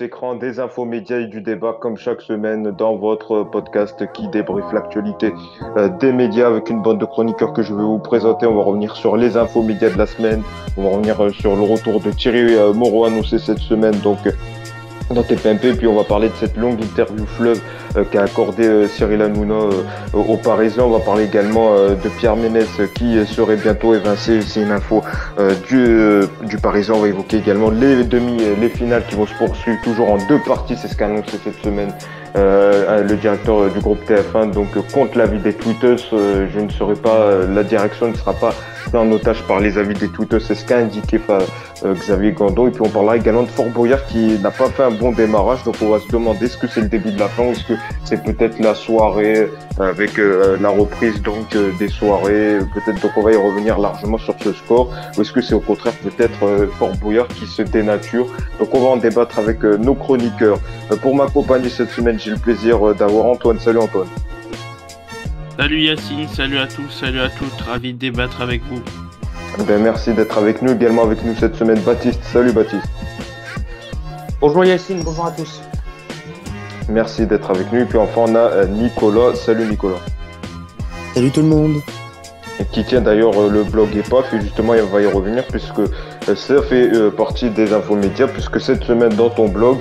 Écran, des infos médias et du débat comme chaque semaine dans votre podcast qui débriefe l'actualité euh, des médias avec une bande de chroniqueurs que je vais vous présenter. On va revenir sur les infos médias de la semaine, on va revenir euh, sur le retour de Thierry euh, Moreau annoncé cette semaine donc dans TPMP, puis on va parler de cette longue interview fleuve euh, qu'a accordé euh, Cyril Hanouna euh, aux Parisiens. On va parler également de Pierre Ménès qui serait bientôt évincé. C'est une info du, du Parisien. On va évoquer également les demi, les finales qui vont se poursuivre toujours en deux parties. C'est ce qu'a annoncé cette semaine le directeur du groupe TF1. Donc contre l'avis des tweeters, je ne serai pas, la direction ne sera pas en otage par les avis des tweeters. C'est ce qu'a indiqué Xavier Gandon. Et puis on parlera également de Fort Boyard qui n'a pas fait un bon démarrage. Donc on va se demander est-ce que c'est le début de la fin ou est-ce que c'est peut-être la soirée avec euh, la reprise donc euh, des soirées. Peut-être donc on va y revenir largement sur ce score. Ou est-ce que c'est au contraire peut-être euh, Fort Boyard qui se dénature. Donc on va en débattre avec nos chroniqueurs. pour m'accompagner cette semaine, j'ai le plaisir d'avoir Antoine. Salut Antoine. Salut Yacine, salut à tous, salut à toutes, ravi de débattre avec vous. Eh ben, merci d'être avec nous, également avec nous cette semaine Baptiste. Salut Baptiste. Bonjour Yacine, bonjour à tous. Merci d'être avec nous. Et puis enfin, on a euh, Nicolas. Salut Nicolas. Salut tout le monde. Et qui tient d'ailleurs euh, le blog EPAF et justement il va y revenir puisque ça fait partie des infos médias puisque cette semaine dans ton blog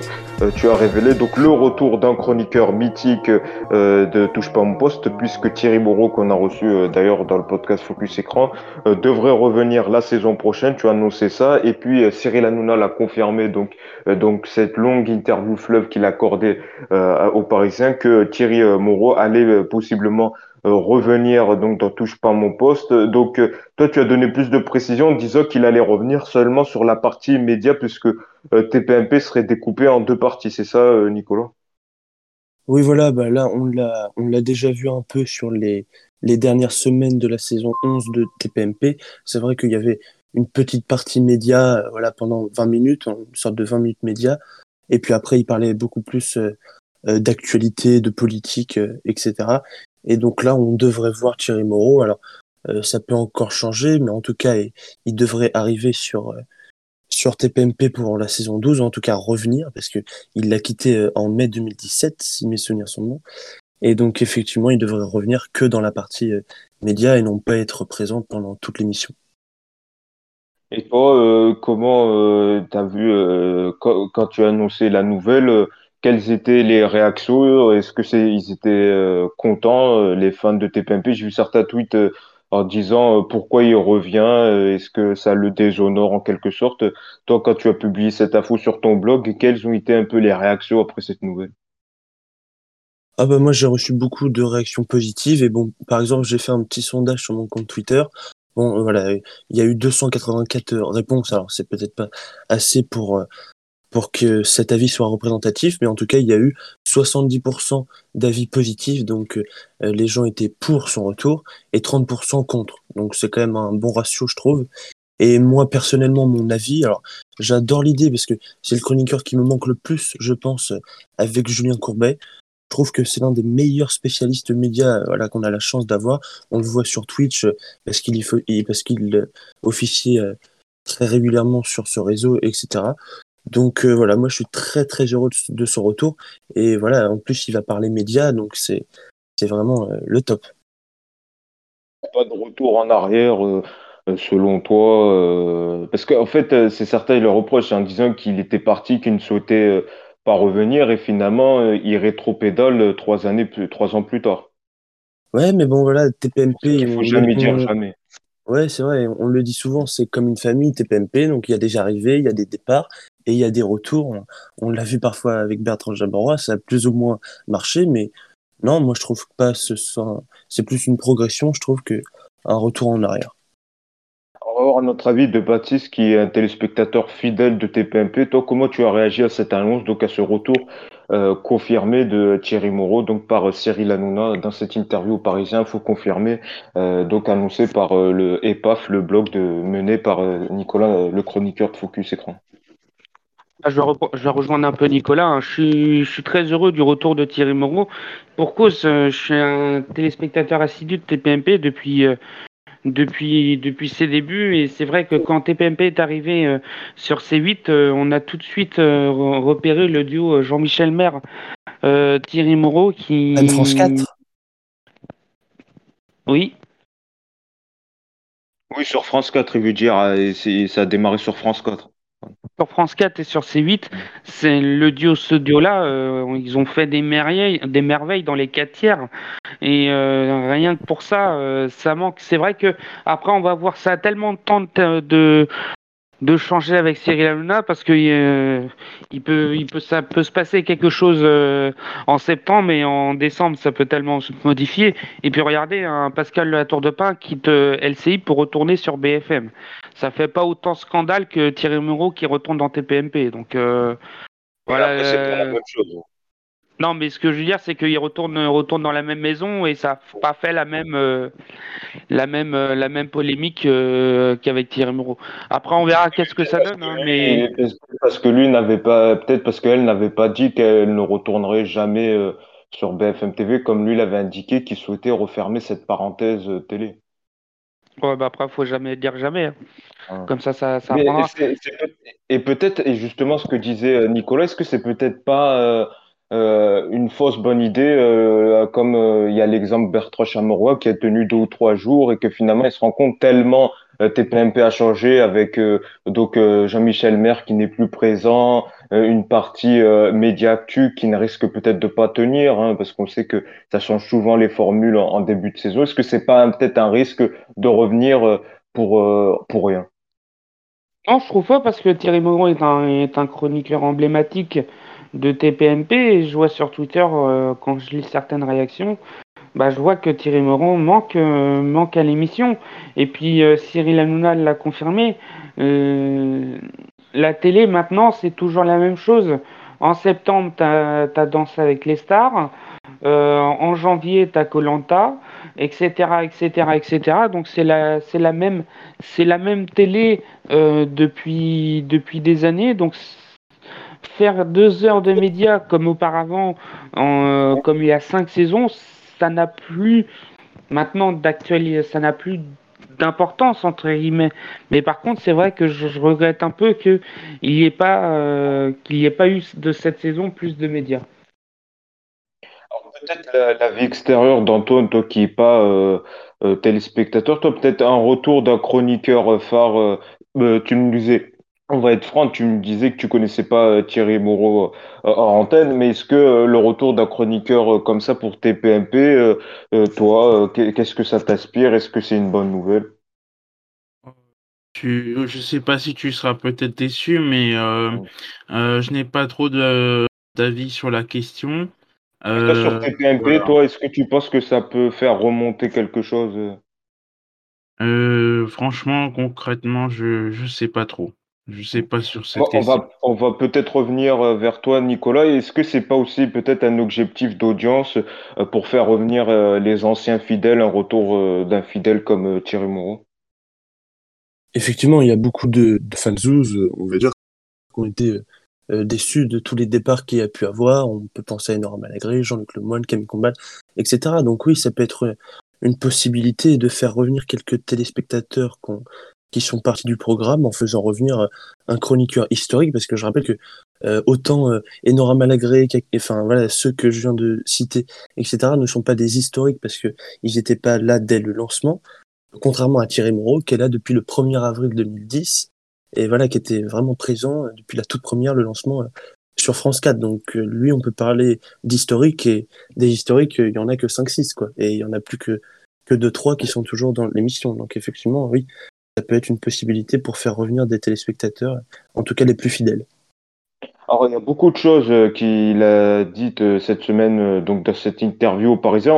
tu as révélé donc le retour d'un chroniqueur mythique euh, de Touche pas mon poste, puisque Thierry Moreau, qu'on a reçu euh, d'ailleurs dans le podcast Focus Écran, devrait revenir la saison prochaine. Tu as annoncé ça, et puis Cyril Hanouna l'a confirmé. Donc, donc cette longue interview fleuve qu'il a accordée aux Parisiens que Thierry Moreau allait possiblement revenir donc dans touche pas mon poste. Donc toi tu as donné plus de précision en disant qu'il allait revenir seulement sur la partie média puisque euh, TPMP serait découpé en deux parties, c'est ça, euh, Nicolas? Oui, voilà, bah là, on l'a, on l'a déjà vu un peu sur les, dernières semaines de la saison 11 de TPMP. C'est vrai qu'il y avait une petite partie média euh, voilà, pendant 20 minutes, une sorte de 20 minutes média. Et puis après, il parlait beaucoup plus d'actualité, de politique, etc. Et donc là, on devrait voir Thierry Moreau. Alors, ça peut encore changer, mais en tout cas, il devrait arriver sur sur TPMP pour la saison 12, en tout cas revenir, parce que il l'a quitté euh, en mai 2017, si mes souvenirs sont bons. Et donc effectivement, il devrait revenir que dans la partie euh, média et non pas être présent pendant toute l'émission. Et toi, euh, comment tu as vu quand, tu as annoncé la nouvelle quelles étaient les réactions? Est-ce que c'est étaient contents les fans de TPMP J'ai vu certains tweets en disant euh, pourquoi il revient, euh, est-ce que ça le déshonore en quelque sorte? Toi, quand tu as publié cette info sur ton blog, quelles ont été un peu les réactions après cette nouvelle? Ah bah moi j'ai reçu beaucoup de réactions positives et par exemple j'ai fait un petit sondage sur mon compte Twitter. Bon voilà il y a eu 284 réponses alors c'est peut-être pas assez pour pour que cet avis soit représentatif, mais en tout cas, il y a eu 70% d'avis positifs, donc euh, les gens étaient pour son retour, et 30% contre. Donc c'est quand même un bon ratio, je trouve. Et moi, personnellement, mon avis, alors j'adore l'idée parce que c'est le chroniqueur qui me manque le plus, je pense, avec Julien Courbet. Je trouve que c'est l'un des meilleurs spécialistes médias voilà, qu'on a la chance d'avoir. On le voit sur Twitch parce qu'il parce qu'il euh, officie euh, très régulièrement sur ce réseau, etc. Donc euh, voilà, moi je suis très très heureux de, son retour. Et voilà, en plus il va parler médias, donc c'est vraiment euh, le top. Pas de retour en arrière euh, selon toi Parce qu'en fait, c'est certain, il le reproche en disant qu'il était parti, qu'il ne souhaitait pas revenir et finalement il rétropédale trois années trois ans plus tard. Ouais, mais bon voilà, TPMP. Il faut jamais dire jamais. Ouais, c'est vrai, on le dit souvent, c'est comme une famille TPMP, donc il y a des arrivées, il y a des départs, et il y a des retours. On, l'a vu parfois avec Bertrand Jabarois, ça a plus ou moins marché, mais non, moi je trouve pas ce c'est plus une progression, je trouve que un retour en arrière. Va avoir notre avis de Baptiste qui est un téléspectateur fidèle de TPMP. Toi, comment tu as réagi à cette annonce, donc à ce retour euh, confirmé de Thierry Moreau, donc par Cyril Hanouna dans cette interview parisien, faut confirmer, euh, donc annoncé par euh, le EPAF, le blog mené par Nicolas, le chroniqueur de Focus Écran. Ah, je vais, rejoindre un peu Nicolas. Hein. Je, suis, très heureux du retour de Thierry Moreau. Pour cause, euh, je suis un téléspectateur assidu de TPMP depuis, euh, depuis, depuis ses débuts. Et c'est vrai que quand TPMP est arrivé sur C8, on a tout de suite repéré le duo Jean-Michel Maire, Thierry Moreau qui. France 4 Oui. Oui, sur France 4, il veut dire, ça a démarré sur France 4 sur France 4 et sur C8, c'est le duo, ce duo-là, euh, ils ont fait des merveilles, des merveilles dans les 4 tiers. Et euh, rien que pour ça, euh, ça manque. C'est vrai que après, on va voir ça a tellement de temps de, de changer avec Cyril Hanouna parce que euh, il peut, il peut, ça peut se passer quelque chose euh, en septembre et en décembre, ça peut tellement se modifier. Et puis regardez, un Pascal La Tour de Pin quitte euh, LCI pour retourner sur BFM. Ça fait pas autant scandale que Thierry Moreau qui retourne dans TPMP. Donc voilà. c'est la même chose. Non, mais ce que je veux dire, c'est qu'il retourne, retourne dans la même maison et ça n'a pas fait la même, euh, la même, euh, la même polémique euh, qu'avec Thierry Moreau. Après, on verra qu'est-ce que ça donne. Hein, mais... Parce que lui n'avait pas, peut-être parce qu'elle n'avait pas dit qu'elle ne retournerait jamais sur BFM TV, comme lui l'avait indiqué qu'il souhaitait refermer cette parenthèse télé. Ouais, bah après, faut jamais dire jamais. Hein. Ah. Comme ça, ça, ça Et peut-être, et justement, ce que disait Nicolas, est-ce que c'est peut-être pas euh, une fausse bonne idée, euh, comme euh, il y a l'exemple Bertrand Chameroy qui a tenu deux ou trois jours et que finalement il se rend compte tellement TPMP a changé avec donc Jean-Michel Maire qui n'est plus présent, une partie média actu qui ne risque peut-être de pas tenir, hein, parce qu'on sait que ça change souvent les formules en, début de saison. Est-ce que c'est pas peut-être un risque de revenir pour pour rien? Non, je trouve pas parce que Thierry Moreau est un, est un chroniqueur emblématique de TPMP et je vois sur Twitter euh, quand je lis certaines réactions, bah, je vois que Thierry Moron manque, euh, manque à l'émission. Et puis euh, Cyril Hanouna l'a confirmé. la télé maintenant c'est toujours la même chose. En septembre, tu as, Danse avec les stars. en janvier, tu as Colanta, etc., etc., etc. Donc c'est la, la même, la même télé depuis, des années. Faire deux heures de médias comme auparavant, en, euh, comme il y a cinq saisons, ça n'a plus maintenant d'actualité, ça n'a plus d'importance entre guillemets. Mais par contre, c'est vrai que je, regrette un peu qu'il n'y ait pas euh, qu'il n'y ait pas eu de cette saison plus de médias. Peut-être la, vie extérieure d'Antoine, toi qui n'es pas euh, téléspectateur, toi peut-être un retour d'un chroniqueur phare. tu me disais on va être franc, tu me disais que tu connaissais pas euh, Thierry Moreau euh, en antenne, mais est-ce que euh, le retour d'un chroniqueur comme ça pour TPMP, toi, qu'est-ce que ça t'aspire? Est-ce que c'est une bonne nouvelle? Tu, Je sais pas si tu seras peut-être déçu, mais je n'ai pas trop d'avis sur la question. sur TPMP, toi, est-ce que tu penses que ça peut faire remonter quelque chose? Franchement, concrètement, je ne sais pas trop. Je sais pas sur cette on question. Va, on va peut-être revenir euh, vers toi, Nicolas. Est-ce que c'est pas aussi peut-être un objectif d'audience euh, pour faire revenir euh, les anciens fidèles, un retour d'un fidèle comme Thierry Moreau? Effectivement, il y a beaucoup de, de fans, on va dire, qui ont été déçus de tous les départs qu'il y a pu avoir. On peut penser à Nora Malagré, Jean-Luc Lemoyne, Camille Combal, etc. Donc oui, ça peut être une possibilité de faire revenir quelques téléspectateurs qu'on qui sont partis du programme en faisant revenir euh, un chroniqueur historique, parce que je rappelle que euh, autant euh, Enora Malagré, enfin voilà, ceux que je viens de citer, etc., ne sont pas des historiques parce que ils n'étaient pas là dès le lancement, contrairement à Thierry Moreau, qui est là depuis le 1er avril 2010, et voilà, qui était vraiment présent depuis la toute première, le lancement sur France 4. Donc lui, on peut parler d'historique, et des historiques, il y en a que 5-6, quoi, et il y en a plus que que 2-3 qui sont toujours dans l'émission. Donc effectivement, oui, ça peut être une possibilité pour faire revenir des téléspectateurs, en tout cas les plus fidèles. Alors, il y a beaucoup de choses euh, qu'il a dites euh, cette semaine, euh, donc dans cette interview au Parisien.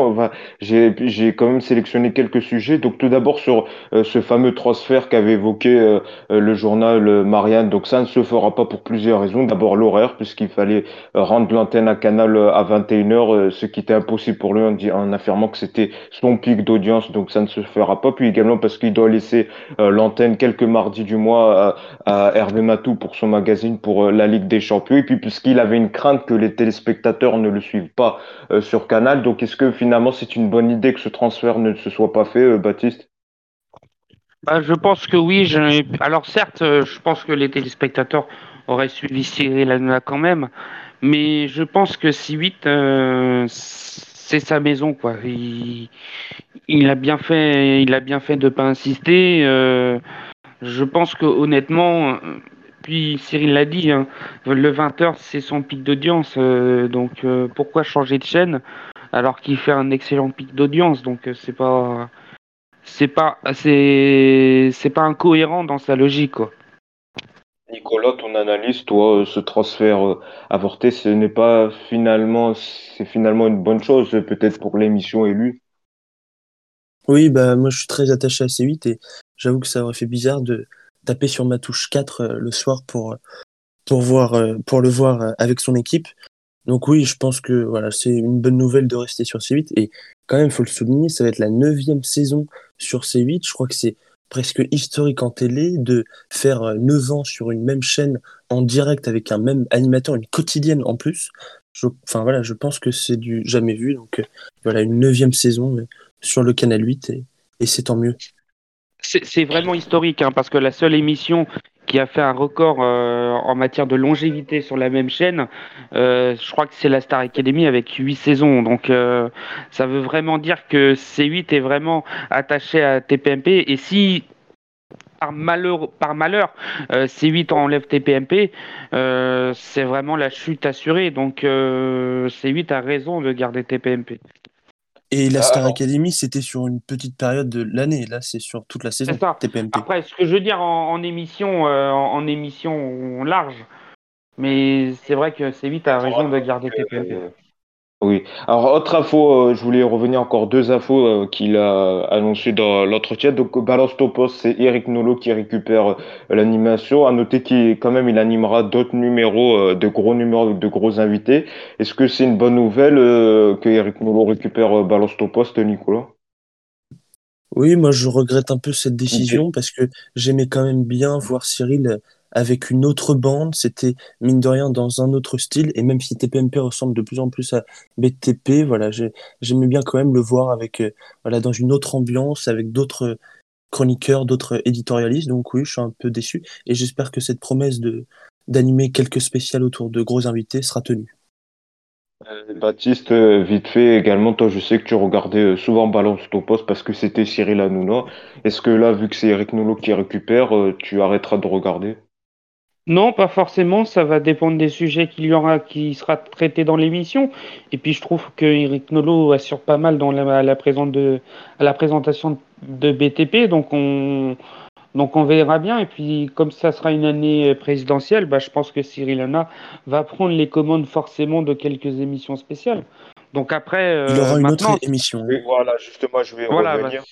J'ai j'ai quand même sélectionné quelques sujets. Donc, tout d'abord sur ce fameux transfert qu'avait évoqué le journal Marianne. Donc, ça ne se fera pas pour plusieurs raisons. D'abord, l'horaire, puisqu'il fallait rendre l'antenne à Canal à 21h, ce qui était impossible pour lui en, affirmant que c'était son pic d'audience. Donc, ça ne se fera pas. Puis également parce qu'il doit laisser l'antenne quelques mardis du mois à, à Hervé Matou pour son magazine pour la Ligue des Champions et puis puisqu'il avait une crainte que les téléspectateurs ne le suivent pas euh, sur Canal. Donc est-ce que finalement c'est une bonne idée que ce transfert ne se soit pas fait, euh, Baptiste? Bah, je pense que oui. Alors certes, euh, je pense que les téléspectateurs auraient suivi Cyril Hanouna quand même, mais je pense que C8, euh, c'est sa maison, quoi. Il... a bien fait, il a bien fait de pas insister. Je pense que honnêtement, puis Cyril l'a dit, hein, le 20h c'est son pic d'audience, euh, donc euh, pourquoi changer de chaîne alors qu'il fait un excellent pic d'audience? Donc euh, c'est pas c'est pas c'est c'est pas incohérent dans sa logique quoi. Nicolas, ton analyse, toi, ce transfert avorté, ce n'est pas finalement, c'est finalement une bonne chose, peut-être pour l'émission et lui? Oui, bah moi je suis très attaché à C8 et j'avoue que ça aurait fait bizarre de taper sur ma touche 4 le soir pour pour voir pour le voir avec son équipe. Donc oui, je pense que voilà, c'est une bonne nouvelle de rester sur C8 et quand même, faut le souligner, ça va être la neuvième saison sur C8. Je crois que c'est presque historique en télé de faire 9 ans sur une même chaîne en direct avec un même animateur, une quotidienne en plus. Je, enfin voilà, je pense que c'est du jamais vu. Donc voilà, une neuvième saison sur le canal 8 et, et c'est tant mieux. C'est vraiment historique hein, parce que la seule émission qui a fait un record euh, en matière de longévité sur la même chaîne, euh, je crois que c'est la Star Academy avec 8 saisons. Donc euh, ça veut vraiment dire que C8 est vraiment attaché à TPMP. Et si par malheur, par malheur C8 enlève TPMP, c'est vraiment la chute assurée. Donc C8 a raison de garder TPMP. Et la Star Academy, c'était sur une petite période de l'année. Là, c'est sur toute la saison. TPMP. Après, ce que je veux dire en, émission, en, émission large, mais c'est vrai que C8 a raison de garder TPMP. Oui. Alors, autre info, euh, je voulais revenir encore deux infos euh, qu'il a annoncées dans l'entretien. Donc, Balance Topos, c'est Eric Nolo qui récupère euh, l'animation. À noter qu'il, quand même, il animera d'autres numéros, de gros numéros, de gros invités. Est-ce que c'est une bonne nouvelle que Eric Nolo récupère Balance Topos, Nicolas? Oui, moi, je regrette un peu cette décision parce que j'aimais quand même bien voir Cyril avec une autre bande. C'était mine de rien dans un autre style. Et même si TPMP ressemble de plus en plus à BTP, voilà, j'aimais bien quand même le voir avec, euh, voilà, dans une autre ambiance, avec d'autres chroniqueurs, d'autres éditorialistes. Donc oui, je suis un peu déçu. Et j'espère que cette promesse d'animer quelques spéciales autour de gros invités sera tenue. Euh, Baptiste, euh, vite fait également, toi je sais que tu regardais souvent Balance ton poste parce que c'était Cyril Hanouna. Est-ce que là, vu que c'est Eric Nolot qui récupère, tu arrêteras de regarder? Non, pas forcément. Ça va dépendre des sujets qu'il y aura, qui sera traité dans l'émission. Et puis je trouve que Eric Nolo assure pas mal dans la, la, de, à la présentation de BTP. Donc on, donc on verra bien. Et puis comme ça sera une année présidentielle, bah, je pense que Cyril Hanna va prendre les commandes forcément de quelques émissions spéciales. Donc après, il aura euh, une autre émission. voilà, justement, je vais revenir.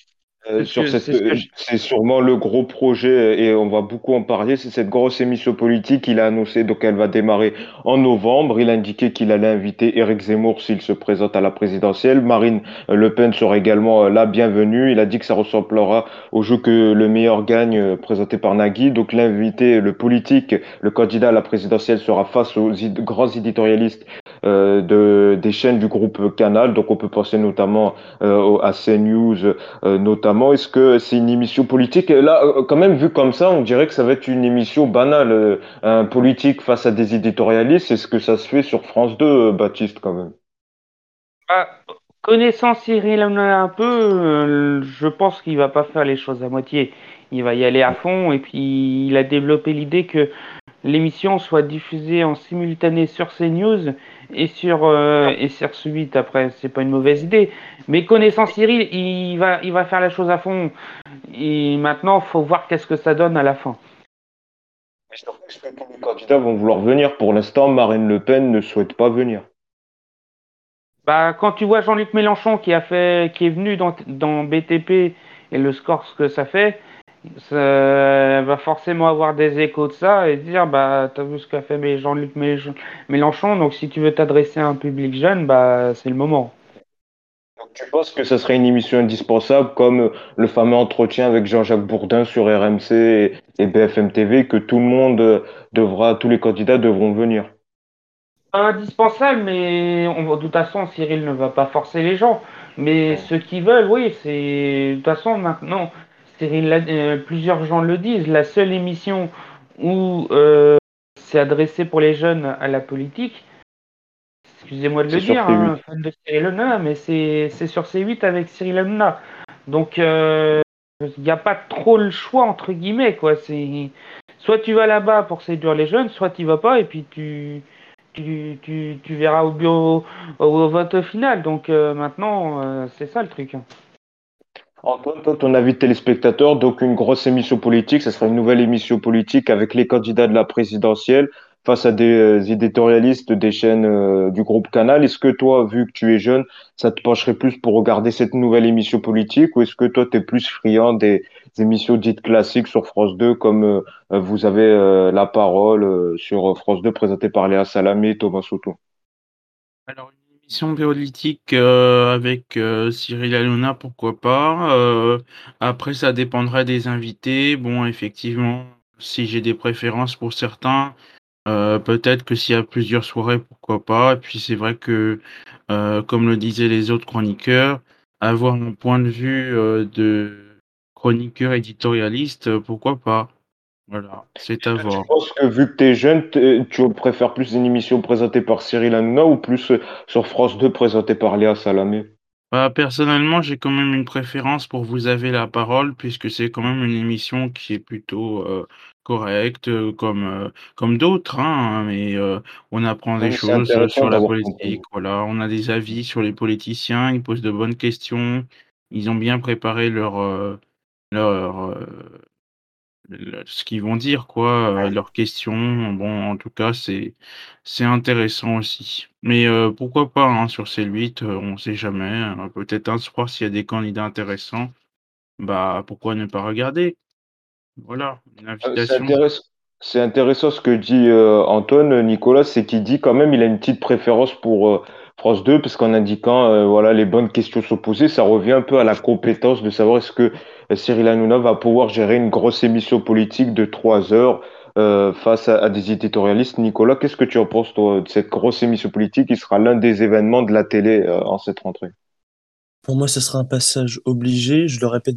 Euh, c'est sûrement le gros projet et on va beaucoup en parler. C'est cette grosse émission politique qu'il a annoncé, donc elle va démarrer en novembre. Il a indiqué qu'il allait inviter Éric Zemmour s'il se présente à la présidentielle. Marine Le Pen sera également euh, la bienvenue. Il a dit que ça ressemblera au jeu que le meilleur gagne euh, présenté par Nagui. Donc l'invité, le politique, le candidat à la présidentielle sera face aux grands éditorialistes euh, de, des chaînes du groupe Canal. Donc on peut penser notamment euh, à CNews, euh, notamment. Est-ce que c'est une émission politique? Là, quand même, vu comme ça, on dirait que ça va être une émission banale, un politique face à des éditorialistes. Est-ce que ça se fait sur France 2, Baptiste, quand même? Bah, Connaissant Cyril un peu, je pense qu'il va pas faire les choses à moitié. Il va y aller à fond et puis il a développé l'idée que l'émission soit diffusée en simultané sur CNews et sur euh, et sur Suite après c'est pas une mauvaise idée. Mais connaissant Cyril il va il va faire la chose à fond. Et maintenant faut voir qu'est-ce que ça donne à la fin. Est-ce que tous les candidats vont vouloir venir. Pour l'instant Marine Le Pen ne souhaite pas venir. Bah quand tu vois Jean-Luc Mélenchon qui a fait qui est venu dans, dans BTP et le score ce que ça fait ça va forcément avoir des échos de ça et dire bah t'as vu ce qu'a fait Jean-Luc Mélenchon donc si tu veux t'adresser à un public jeune bah c'est le moment. Donc tu penses que ça serait une émission indispensable comme le fameux entretien avec Jean-Jacques Bourdin sur RMC et BFM TV que tout le monde devra tous les candidats devront venir? Indispensable mais on, de toute façon Cyril ne va pas forcer les gens mais ceux qui veulent oui c'est de toute façon maintenant Cyril, plusieurs gens le disent, la seule émission où c'est adressé pour les jeunes à la politique, excusez-moi de le dire, hein, fan de Cyril Hanouna, mais c'est sur C8 avec Cyril Hanouna. Donc, il n'y a pas trop le choix, entre guillemets, quoi. C'est soit tu vas là-bas pour séduire les jeunes, soit tu vas pas et puis tu, tu, tu, tu verras au bureau au, vote final. Donc euh, maintenant, euh, c'est ça le truc. Antoine, toi, ton avis de téléspectateur, donc une grosse émission politique, ce sera une nouvelle émission politique avec les candidats de la présidentielle face à des euh, éditorialistes des chaînes euh, du groupe Canal. Est-ce que toi, vu que tu es jeune, ça te pencherait plus pour regarder cette nouvelle émission politique ou est-ce que toi, tu es plus friand des, émissions dites classiques sur France 2 comme euh, vous avez la parole sur France 2 présentée par Léa Salamé et Thomas Soto? Une émission politique avec Cyril Hanouna, pourquoi pas. après, ça dépendrait des invités. Bon, effectivement, si j'ai des préférences pour certains, euh, peut-être que s'il y a plusieurs soirées, pourquoi pas. Et puis c'est vrai que, euh, comme le disaient les autres chroniqueurs, avoir un point de vue euh, de chroniqueur éditorialiste, pourquoi pas. Voilà, c'est à voir. Je pense que vu que tu es jeune, tu préfères plus une émission présentée par Cyril Hanouna ou plus sur France 2 présentée par Léa Salamé? Bah, personnellement, j'ai quand même une préférence pour Vous avez la parole, puisque c'est quand même une émission qui est plutôt euh, correcte, euh, comme, euh, comme d'autres, hein, mais on apprend des choses sur la politique. Voilà, on a des avis sur les politiciens, ils posent de bonnes questions, ils ont bien préparé leur, leur, ce qu'ils vont dire, quoi, euh, leurs questions. Bon, en tout cas, c'est c'est intéressant aussi. Mais euh, pourquoi pas hein, sur ces 8, euh, on ne sait jamais. Hein. Peut-être un soir, s'il y a des candidats intéressants, bah pourquoi ne pas regarder? Voilà, une invitation. C'est intéressant ce que dit Antoine, Nicolas, c'est qu'il dit quand même il a une petite préférence pour France 2, parce qu'en indiquant voilà les bonnes questions s'opposer, ça revient un peu à la compétence de savoir est-ce que Cyril Hanouna va pouvoir gérer une grosse émission politique de trois heures euh, face à, des éditorialistes. Nicolas, qu'est-ce que tu en penses, de cette grosse émission politique qui sera l'un des événements de la télé euh, en cette rentrée? Pour moi, ce sera un passage obligé. Je le répète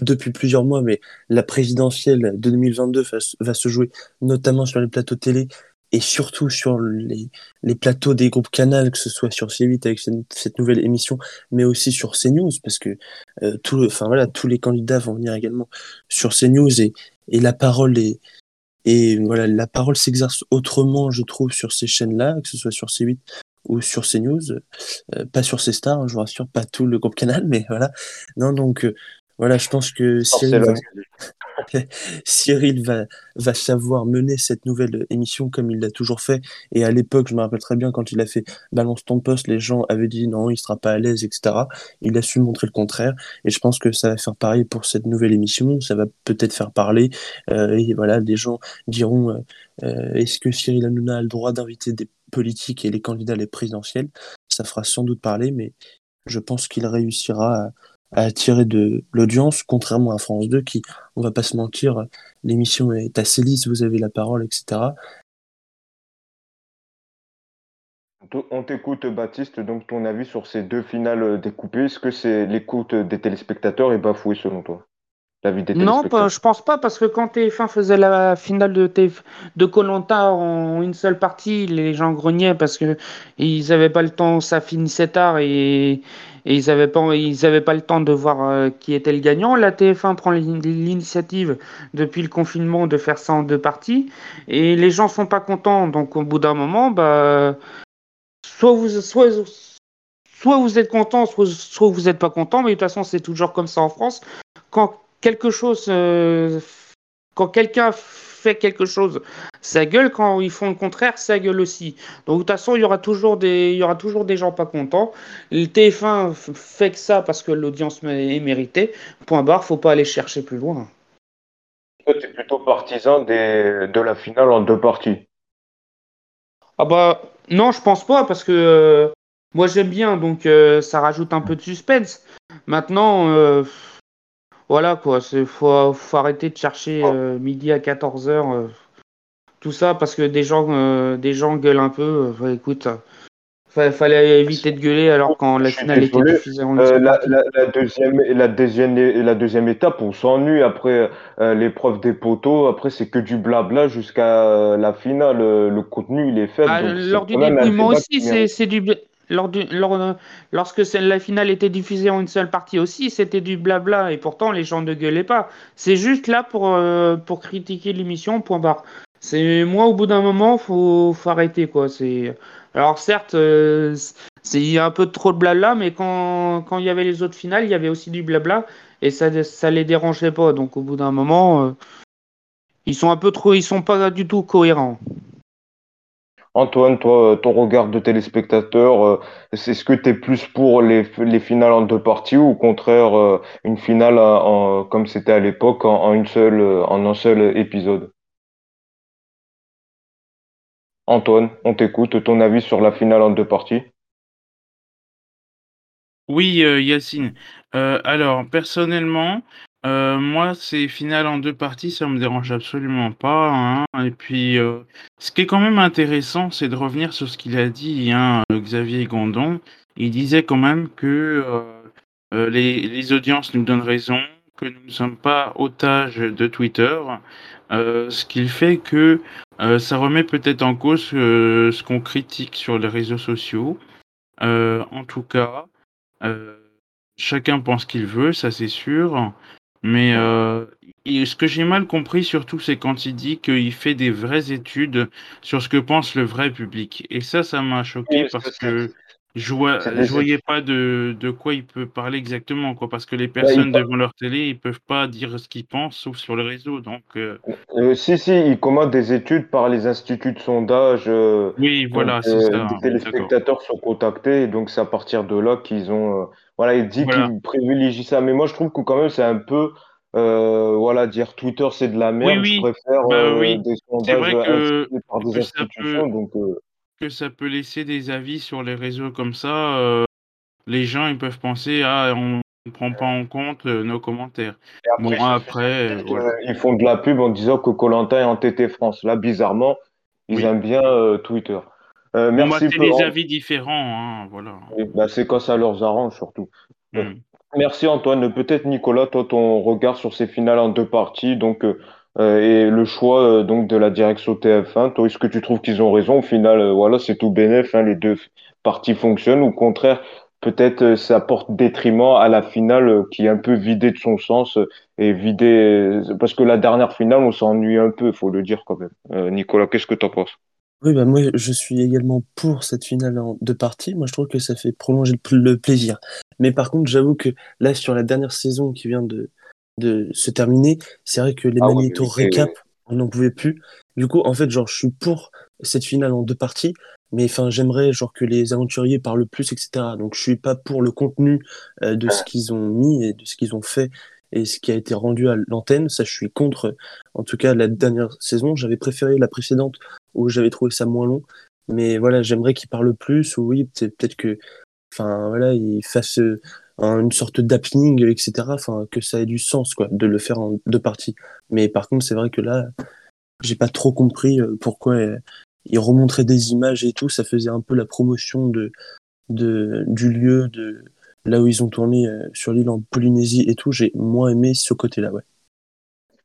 depuis plusieurs mois, mais la présidentielle de 2022 va se jouer notamment sur les plateaux télé et surtout sur les, les plateaux des groupes Canal, que ce soit sur C8 avec cette, nouvelle émission, mais aussi sur CNews, parce que euh, tout enfin, voilà, tous les candidats vont venir également sur CNews et, et la parole est, et voilà, la parole s'exerce autrement, je trouve, sur ces chaînes-là, que ce soit sur C8 ou sur CNews, euh, pas sur C Star, hein, je vous rassure, pas tout le groupe Canal, mais voilà. Non, donc euh, voilà, je pense que Cyril, Cyril va, va savoir mener cette nouvelle émission comme il l'a toujours fait. Et à l'époque, je me rappelle très bien quand il a fait Balance ton poste, les gens avaient dit non, il sera pas à l'aise, etc. Il a su montrer le contraire. Et je pense que ça va faire pareil pour cette nouvelle émission. Ça va peut-être faire parler. Euh, et voilà, des gens diront euh, euh, est-ce que Cyril Hanouna a le droit d'inviter des politiques et les candidats les présidentielles Ça fera sans doute parler, mais je pense qu'il réussira à à attirer de l'audience, contrairement à France 2 qui, on va pas se mentir, l'émission est assez lisse, vous avez la parole, etc. On t'écoute, Baptiste, donc ton avis sur ces deux finales découpées, est-ce que c'est l'écoute des téléspectateurs est bafouée selon toi? Non, je pense pas, parce que quand TF1 faisait la finale de TF, de Colanta en une seule partie, les gens grognaient parce que ils avaient pas le temps, ça finissait tard et, ils avaient pas, pas le temps de voir euh, qui était le gagnant. La TF1 prend l'initiative depuis le confinement de faire ça en deux parties et les gens sont pas contents. Donc au bout d'un moment, bah, soit vous, soit, soit vous êtes content, soit, vous êtes pas content, mais de toute façon c'est toujours comme ça en France. Quand quelque chose, euh, quand quelqu'un fait quelque chose, ça gueule. Quand ils font le contraire, ça gueule aussi. Donc de toute façon, il y aura toujours des, il y aura toujours des gens pas contents. Le TF1 fait que ça parce que l'audience est méritée. Point barre, faut pas aller chercher plus loin. Toi, tu es plutôt partisan des, de la finale en deux parties. Ah bah non, je pense pas parce que euh, moi j'aime bien, donc euh, ça rajoute un peu de suspense. Maintenant voilà quoi, il faut, faut, arrêter de chercher oh. euh, midi à 14h, euh, tout ça parce que des gens, euh, des gens gueulent un peu. écoute, fallait éviter de gueuler alors quand la finale était diffusée en la, la, deuxième, la, deuxième, la deuxième étape, on s'ennuie après l'épreuve des poteaux. Après, c'est que du blabla jusqu'à la finale. Le contenu, il est faible. Ah, lors du dépouillement aussi, c'est du. Lorsque la finale était diffusée en une seule partie aussi, c'était du blabla et pourtant les gens ne gueulaient pas. C'est juste là pour, pour critiquer l'émission, point barre. C'est moi au bout d'un moment, faut, faut arrêter quoi. C'est alors certes, euh, a un peu trop de blabla, mais quand, quand il y avait les autres finales, il y avait aussi du blabla et ça ça les dérangeait pas. Donc au bout d'un moment, euh, ils sont un peu trop, ils sont pas du tout cohérents. Antoine, toi, ton regard de téléspectateur, euh, est-ce que tu es plus pour les, les, finales en deux parties ou au contraire une finale comme c'était à l'époque en, un seul épisode? Antoine, on t'écoute. Ton avis sur la finale en deux parties? Oui, euh, Yacine. Euh, alors, personnellement, euh, moi, ces finales en deux parties, ça me dérange absolument pas. Hein. Et puis, ce qui est quand même intéressant, c'est de revenir sur ce qu'il a dit, hein, Xavier Gondon. Il disait quand même que les, les audiences nous donnent raison, que nous ne sommes pas otages de Twitter, ce qui fait que euh, ça remet peut-être en cause euh, ce qu'on critique sur les réseaux sociaux. Euh, en tout cas, chacun pense qu'il veut, ça c'est sûr. Mais ce que j'ai mal compris surtout, c'est quand il dit qu'il fait des vraies études sur ce que pense le vrai public. Et ça, ça m'a choqué parce que je, vois, je voyais pas de, de, quoi il peut parler exactement, quoi, parce que les personnes devant leur télé, ils peuvent pas dire ce qu'ils pensent, sauf sur le réseau. Donc, euh... Euh, si, si, ils commandent des études par les instituts de sondage. Euh, oui, voilà, c'est ça. Les téléspectateurs sont contactés, donc c'est à partir de là qu'ils ont. Voilà, il dit qu'il privilégie ça, mais moi je trouve que quand même c'est un peu. voilà, dire Twitter c'est de la merde, je préfère bah des sondages que, par des institutions. Donc, que ça peut laisser des avis sur les réseaux comme ça. Euh, les gens, ils peuvent penser, ah, on ne prend pas en compte euh, nos commentaires. bon, après, euh, ils font de la pub en disant que Colanta est en TT France. Là, bizarrement, ils aiment bien Twitter. Merci c'est des avis différents, hein, voilà. bah, c'est quand ça leur arrange surtout. Hmm. Merci Antoine. Peut-être Nicolas, toi, ton regard sur ces finales en deux parties. Donc, euh, et le choix euh, donc de la direction TF1, toi, est-ce que tu trouves qu'ils ont raison Au final, euh, voilà, c'est tout bénéf, hein, les deux parties fonctionnent. Ou au contraire, peut-être ça porte détriment à la finale qui est un peu vidée de son sens et vidée parce que la dernière finale, on s'ennuie un peu, il faut le dire quand même. Nicolas, qu'est-ce que tu en penses? Oui, bah moi je suis également pour cette finale en deux parties. Moi je trouve que ça fait prolonger le plaisir. Mais par contre, j'avoue que là, sur la dernière saison qui vient de, de se terminer. C'est vrai que les ah récap, on n'en pouvait plus. Du coup, en fait, genre, je suis pour cette finale en deux parties, mais enfin, j'aimerais genre que les aventuriers parlent plus, etc. Donc, je suis pas pour le contenu euh, de ce qu'ils ont mis et de ce qu'ils ont fait et ce qui a été rendu à l'antenne. Ça, je suis contre. En tout cas, la dernière saison, j'avais préféré la précédente où j'avais trouvé ça moins long. Mais voilà, j'aimerais qu'ils parlent plus. Ou oui, peut-être que, enfin, voilà, ils fassent une sorte d'happening, etc. Enfin, que ça ait du sens, quoi, de le faire en deux parties. Mais par contre, c'est vrai que là, j'ai pas trop compris euh, pourquoi euh, ils remontraient des images et tout. Ça faisait un peu la promotion de, de du lieu, de là où ils ont tourné euh, sur l'île en Polynésie et tout. J'ai moins aimé ce côté-là, ouais.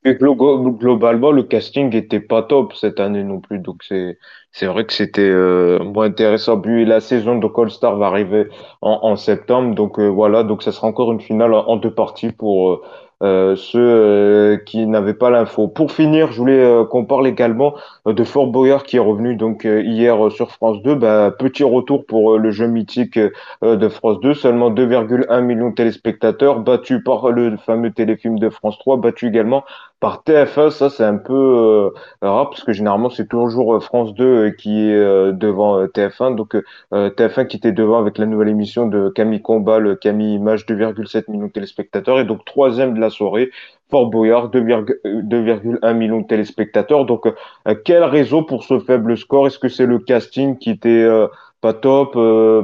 Globalement, le casting était pas top cette année non plus. Donc c'est c'est vrai que c'était euh, moins intéressant. Puis la saison de All Star va arriver en, septembre. Donc euh, voilà, donc ça sera encore une finale en deux parties pour ceux euh, qui n'avaient pas l'info. Pour finir, je voulais euh, qu'on parle également de Fort Boyard qui est revenu donc hier sur France 2. Bah, petit retour pour le jeu mythique de France 2, seulement 2,1 millions de téléspectateurs, battu par le fameux téléfilm de France 3, battu également par TF1. Ça, c'est un peu rare parce que généralement c'est toujours France 2 qui est devant TF1. Donc TF1 qui était devant avec la nouvelle émission de Camille Combal, Camille Image, 2,7 millions de téléspectateurs et donc troisième de la soirée. Fort Boyard, 2,1 millions de téléspectateurs. Donc, euh, quel réseau pour ce faible score? Est-ce que c'est le casting qui était euh, pas top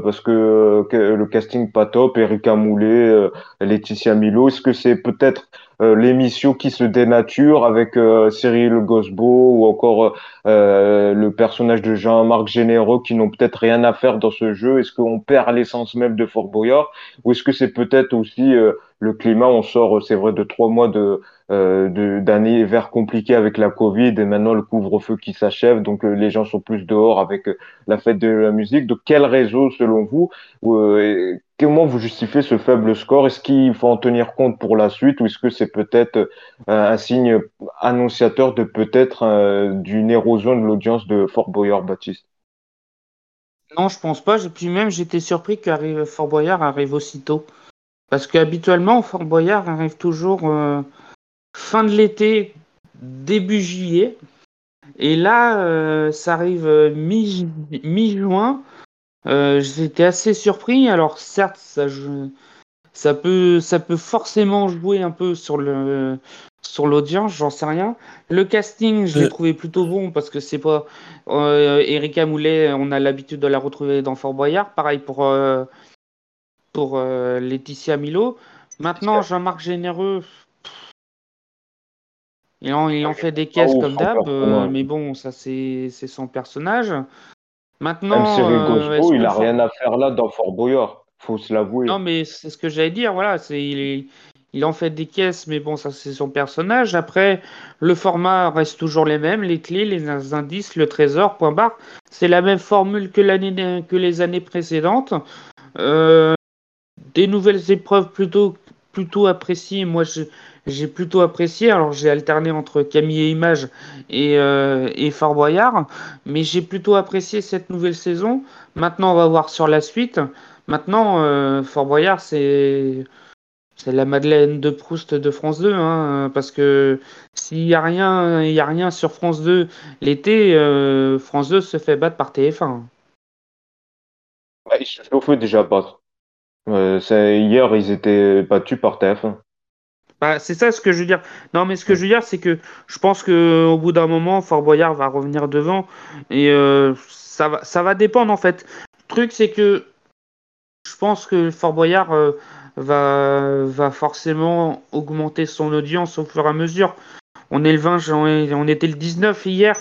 parce que, le casting pas top, Erika Moulet, Laetitia Milo. Est-ce que c'est peut-être l'émission qui se dénature avec Cyril Gosbo ou encore le personnage de Jean-Marc Généreux qui n'ont peut-être rien à faire dans ce jeu? Est-ce qu'on perd l'essence même de Fort Boyard? Ou est-ce que c'est peut-être aussi le climat On sort, c'est vrai, de trois mois de euh, d'années vers compliquées avec la Covid et maintenant le couvre-feu qui s'achève, donc euh, les gens sont plus dehors avec euh, la fête de la musique. De quel réseau, selon vous, euh, comment vous justifiez ce faible score? Est-ce qu'il faut en tenir compte pour la suite ou est-ce que c'est peut-être un signe annonciateur de peut-être d'une érosion de l'audience de Fort Boyard Baptiste? Non, je pense pas. Puis même, j'étais surpris que Fort Boyard arrive aussitôt. Parce qu'habituellement, Fort Boyard arrive toujours fin de l'été, début juillet. Et là, euh, ça arrive euh, mi-juin. Euh, J'étais assez surpris. Alors certes, ça, ça, peut, ça peut forcément jouer un peu sur le sur l'audience, j'en sais rien. Le casting, je l'ai trouvé plutôt bon parce que c'est pas Erika Moulet, on a l'habitude de la retrouver dans Fort Boyard. Pareil pour pour Laetitia Milo. Maintenant, Jean-Marc Généreux, il en, fait des caisses comme d'hab, euh, mais bon, ça c'est son personnage. Maintenant, Même euh, il a rien à faire là dans Fort Boyard, faut se l'avouer. Non, mais c'est ce que j'allais dire, voilà, c'est il, il en fait des caisses, mais bon, ça c'est son personnage. Après, le format reste toujours les mêmes, les clés, les indices, le trésor, point barre. C'est la même formule que l'année que les années précédentes. Euh, des nouvelles épreuves plutôt plutôt appréciées. Moi, je j'ai plutôt apprécié. Alors j'ai alterné entre Camille et Image et, euh, et Fort Boyard, mais j'ai plutôt apprécié cette nouvelle saison. Maintenant, on va voir sur la suite. Maintenant, euh, Fort Boyard, c'est la Madeleine de Proust de France 2, hein, parce que s'il n'y a rien, il a rien sur France 2 l'été, euh, France 2 se fait battre par TF1. Ouais, ils se fait déjà battre. hier, ils étaient battus par TF1. Bah, c'est ça ce que je veux dire. Non, mais ce que je veux dire, c'est que je pense qu'au bout d'un moment, Fort Boyard va revenir devant. Et euh, ça, va, ça va dépendre, en fait. Le truc, c'est que je pense que Fort Boyard euh, va, va forcément augmenter son audience au fur et à mesure. On est le 20, on était le 19 hier.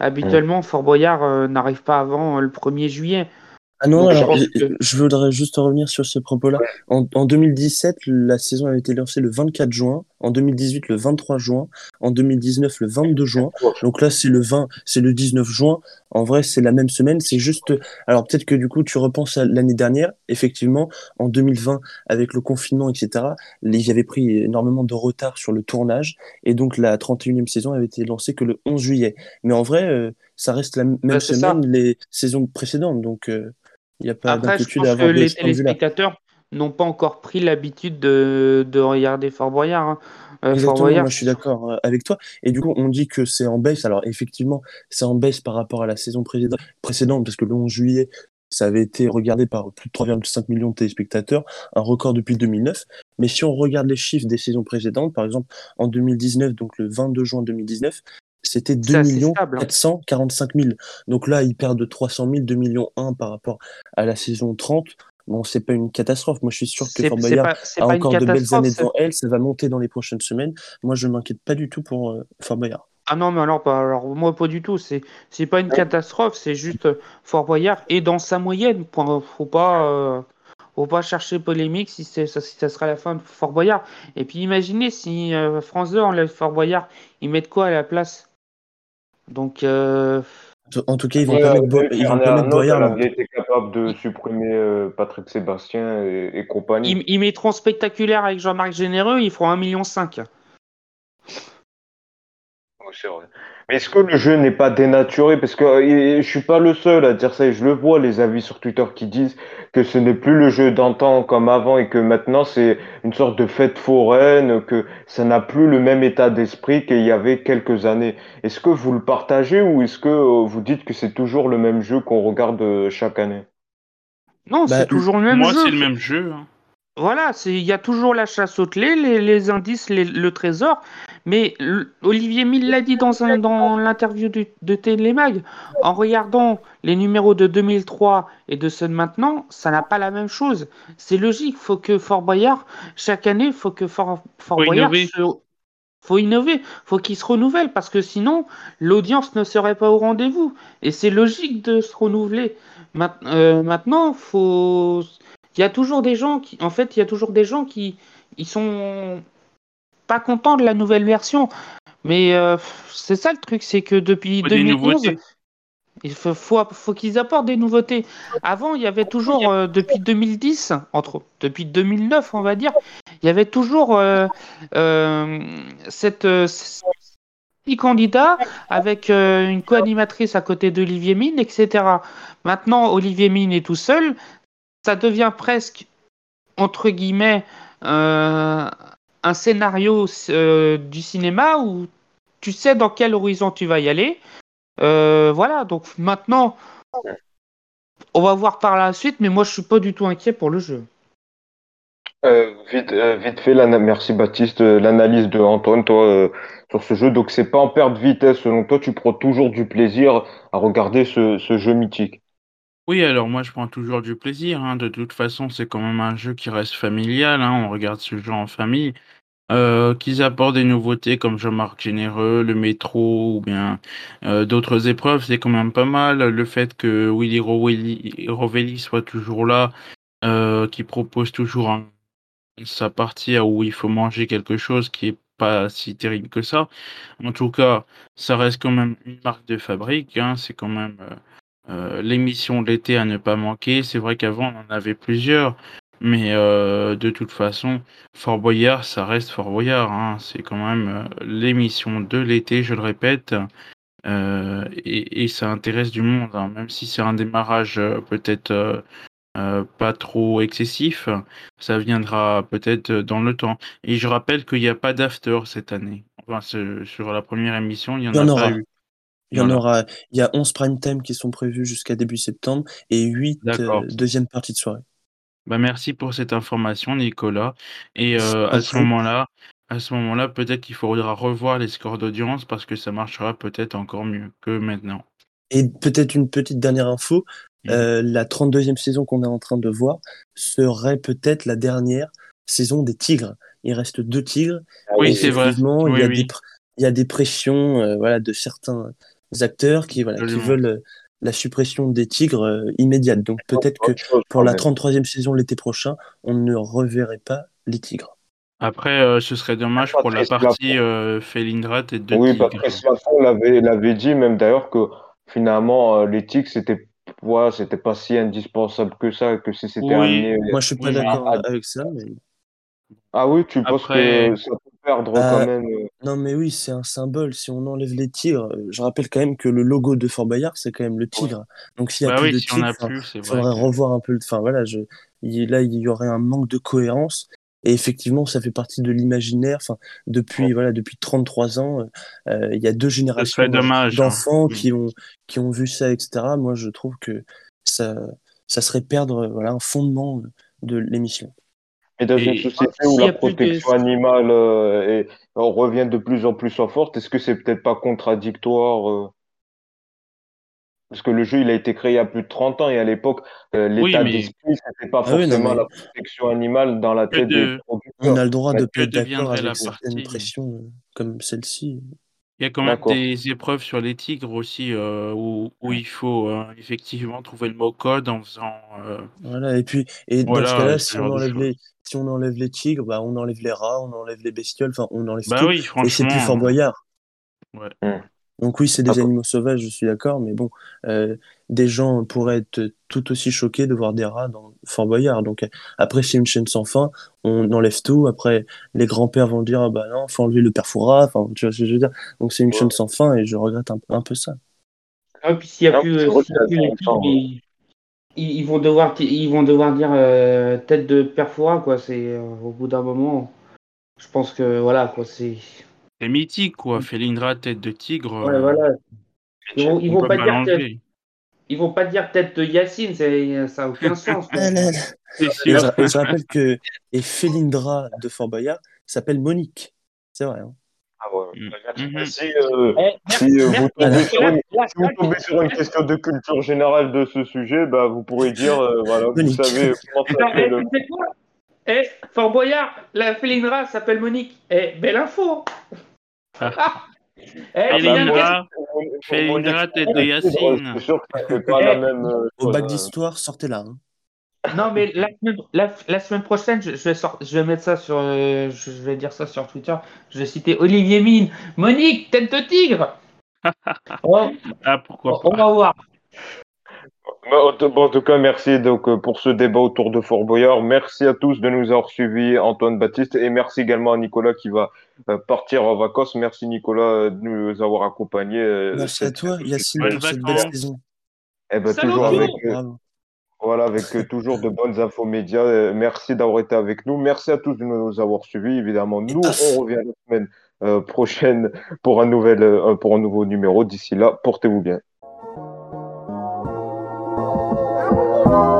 Habituellement, Fort Boyard euh, n'arrive pas avant le 1er juillet. Ah non, alors, je, voudrais juste revenir sur ce propos-là. En, en, 2017, la saison avait été lancée le 24 juin. En 2018, le 23 juin. En 2019, le 22 juin. Donc là, c'est le 20, c'est le 19 juin. En vrai, c'est la même semaine. C'est juste, alors peut-être que du coup, tu repenses à l'année dernière. Effectivement, en 2020, avec le confinement, etc., ils avaient pris énormément de retard sur le tournage. Et donc, la 31e saison avait été lancée que le 11 juillet. Mais en vrai, euh, ça reste la même semaine les saisons précédentes. Donc, euh, il n'y a pas d'inquiétude à avoir. Que les téléspectateurs n'ont pas encore pris l'habitude de, de, regarder Fort Boyard. Hein. Euh, Exactement, moi je suis d'accord euh, avec toi. Et du coup, on dit que c'est en baisse. Alors effectivement, c'est en baisse par rapport à la saison précédente, parce que le 11 juillet, ça avait été regardé par plus de 3,5 millions de téléspectateurs, un record depuis 2009. Mais si on regarde les chiffres des saisons précédentes, par exemple en 2019, donc le 22 juin 2019, c'était 2 millions 445 000. Donc là, ils perdent de 300 000, 2 millions 1 par rapport à la saison 30. Bon, c'est pas une catastrophe. Moi, je suis sûr que Fort Boyard a encore de belles années devant elle. Ça va monter dans les prochaines semaines. Moi, je m'inquiète pas du tout pour euh, Fort Boyard. Ah non, mais alors, pas, alors moi, pas du tout. C'est, c'est pas une catastrophe. C'est juste euh, Fort Boyard est dans sa moyenne. Faut pas, euh, faut pas chercher polémique si, c'est, si ça sera la fin de Fort Boyard. Et puis, imaginez si France 2 enlève Fort Boyard, ils mettent quoi à la place? Donc. Euh, en tout cas, ils vont pas mettre, ils vont pas Boyard. capable de supprimer euh, Patrick Sébastien et, compagnie. Ils, mettront spectaculaire avec Jean-Marc Généreux, ils feront 1,5 million. C'est. Mais est-ce que le jeu n'est pas dénaturé? Parce que euh, je suis pas le seul à dire ça et je le vois, les avis sur Twitter qui disent que ce n'est plus le jeu d'antan comme avant et que maintenant c'est une sorte de fête foraine, que ça n'a plus le même état d'esprit qu'il y avait quelques années. Est-ce que vous le partagez ou est-ce que euh, vous dites que c'est toujours le même jeu qu'on regarde euh, chaque année? Non, c'est bah, toujours le même jeu. Moi, c'est le même jeu. Hein. Voilà, il y a toujours la chasse aux clés, les, les indices, les- le trésor. Mais Olivier Mille l'a dit dans un, dans l'interview de Télémag, en regardant les numéros de 2003 et de ceux de maintenant, ça n'a pas la même chose. C'est logique, faut que Fort Boyard, chaque année, faut que Fort, Fort Faut Boyard innover. se- faut innover, faut qu'il se renouvelle parce que sinon l'audience ne serait pas au rendez-vous. Et c'est logique de se renouveler. Maint- euh, maintenant, faut il y a toujours des gens qui, en fait, il y a toujours des gens qui, ils sont pas contents de la nouvelle version. Mais euh, c'est ça le truc, c'est que depuis Faut des 2011, nouveautés. il faut, faut, faut qu'ils apportent des nouveautés. Avant, il y avait toujours, euh, depuis 2010, entre depuis 2009, on va dire, il y avait toujours euh, euh, cette, ce petit candidat avec euh, une co-animatrice à côté d'Olivier Mine, etc. Maintenant, Olivier Mine est tout seul. Ça devient presque, entre guillemets, euh, un scénario euh, du cinéma où tu sais dans quel horizon tu vas y aller. Euh, voilà, donc maintenant, on va voir par la suite, mais moi je suis pas du tout inquiet pour le jeu. Vite, vite fait, merci Baptiste, l'analyse de Antoine, toi, sur ce jeu. Donc, c'est pas en perte de vitesse, selon toi, tu prends toujours du plaisir à regarder ce jeu mythique? Oui, alors moi je prends toujours du plaisir. hein. De toute façon, c'est quand même un jeu qui reste familial. hein. On regarde ce jeu en famille. Euh, qu'ils apportent des nouveautés comme Jean-Marc Généreux, le métro ou bien euh, d'autres épreuves, c'est quand même pas mal. Le fait que Willy Rovelli, Rovelli soit toujours là, euh, qui propose toujours sa partie où il faut manger quelque chose qui est pas si terrible que ça. En tout cas, ça reste quand même une marque de fabrique. hein. C'est quand même euh, euh, l'émission de l'été à ne pas manquer. C'est vrai qu'avant, on en avait plusieurs. Mais euh, de toute façon, Fort Boyard, ça reste Fort Boyard. hein. C'est quand même euh, l'émission de l'été, je le répète. Euh, et, et ça intéresse du monde. hein. Même si c'est un démarrage peut-être euh, pas trop excessif, ça viendra peut-être dans le temps. Et je rappelle qu'il n'y a pas d'after cette année. Enfin, sur la première émission, il n'y en, a pas eu. Il y en aura, il y a 11 prime time qui sont prévus jusqu'à début septembre et 8 D'accord. euh, deuxième partie de soirée. Bah, merci pour cette information, Nicolas. Et euh, à ce moment-là, à ce moment-là, peut-être qu'il faudra revoir les scores d'audience parce que ça marchera peut-être encore mieux que maintenant. Et peut-être une petite dernière info, Mhm. euh, la 32e saison qu'on est en train de voir serait peut-être la dernière saison des Tigres. Il reste deux Tigres. Oui, c'est vrai. il y a oui. des il y a des pressions euh, voilà de certains acteurs qui voilà qui veulent euh, la suppression des Tigres euh, immédiate. Donc peut-être que pour la même. 33e saison l'été prochain, on ne reverrait pas les Tigres. Après, euh, ce serait dommage pour la partie euh, Felindrat et de Oui, Tigre. Patrice Laffont l'avait, l'avait dit même d'ailleurs que finalement, euh, l'éthique, c'était ouais, c'était pas si indispensable que ça, que si c'était Oui. amené. Moi je suis pas Oui, d'accord Ah, avec ça, mais Ah oui, tu penses que ça peut perdre Euh, quand même. euh, non mais oui c'est un symbole. Si on enlève les tigres, euh, je rappelle quand même que le logo de Fort Boyard c'est quand même le tigre. Donc s'il y a Bah plus oui, de si Il faudrait que- revoir un peu le. Enfin voilà, je... là il y aurait un manque de cohérence. Et effectivement, ça fait partie de l'imaginaire. Enfin, depuis Ouais. voilà, depuis 33 ans, euh, il y a deux générations hein. d'enfants Mm. qui ont qui ont vu ça, etc. Moi, je trouve que ça ça serait perdre voilà un fondement de l'émission. Et dans une société où la de- protection animale euh, est- on revient de plus en plus en forte, est-ce que c'est peut-être pas contradictoire euh, Parce que le jeu, il a été créé il y a plus de 30 ans et à l'époque, euh, Oui, l'état mais- d'esprit, c'était pas Ah oui, non, forcément mais- la protection animale dans la Que tête de- des On producteurs. a le droit de Mais pas être que d'accord avec la certaines partie pressions comme celle-ci. Il y a quand même D'accord. des épreuves sur les tigres aussi euh, où, où il faut euh, effectivement trouver le mot code en faisant. euh, Voilà, et puis, et dans Voilà, ce cas-là, ce si genre on de enlève choses. les, si on enlève les tigres, bah, on enlève les rats, on enlève les bestioles, enfin, on enlève Bah tout. oui, Et c'est plus Fort Boyard. ouais. Donc oui, c'est des D'accord. animaux sauvages, je suis d'accord, mais bon, euh, des gens pourraient être tout aussi choqués de voir des rats dans Fort Boyard. Donc euh, après, c'est une chaîne sans fin, on enlève tout. Après, les grands-pères vont dire, ah bah non, faut enlever le père enfin, tu vois ce que je veux dire? Donc c'est une Ouais. chaîne sans fin et je regrette un, un peu ça. Ah, puis s'il y a Non, plus, tigres, ils, ils- vont devoir, ils vont devoir dire euh, tête de perfora quoi. C'est euh, au bout d'un moment, je pense que voilà quoi. C'est C'est mythique, quoi. Felindra, tête de tigre. ouais, euh, voilà. Ils vont, ils vont pas pas dire tête, l'enlever. ils vont pas dire tête de Yacine, ça n'a aucun sens. Et je, et je rappelle que et Félindra de Fort Boyard s'appelle Monique. C'est vrai. hein. Ah ouais. Mm. Si, euh, Eh, euh, vous tombez sur une, là, si vous là, tombez sur une question de culture générale de ce sujet, bah, vous pourrez dire, euh, voilà, vous savez comment Attends, eh, s'appelle. Eh, Fort Boyard, la Félindra s'appelle Monique. Eh, belle info Eh, Félindra, moi, Félindra, tête de C'est Yacine. sûr que ça fait pas la même euh, Au bac d'histoire, sortez-la. hein. Non, mais la semaine, la, la semaine prochaine, je, je vais sort- je vais mettre ça sur. euh, je, je vais dire ça sur Twitter. Je vais citer Olivier Mine. Monique, tête de tigre Oh, Ah, pourquoi On pas. va voir. Bah, en tout- cas, merci donc, euh, pour ce débat autour de Fort Boyard. Merci à tous de nous avoir suivis, Antoine Baptiste, et merci également à Nicolas qui va euh, partir en vacances. Merci Nicolas euh, de nous avoir accompagnés. Merci à toi, Yacine, pour cette belle saison. Eh ben, toujours avec, voilà, avec toujours de bonnes infos médias. Merci d'avoir été avec nous. Merci à tous de nous avoir suivis. Évidemment, nous, on revient la semaine prochaine pour un nouvel, pour un nouveau numéro. D'ici là, portez-vous bien. Bye.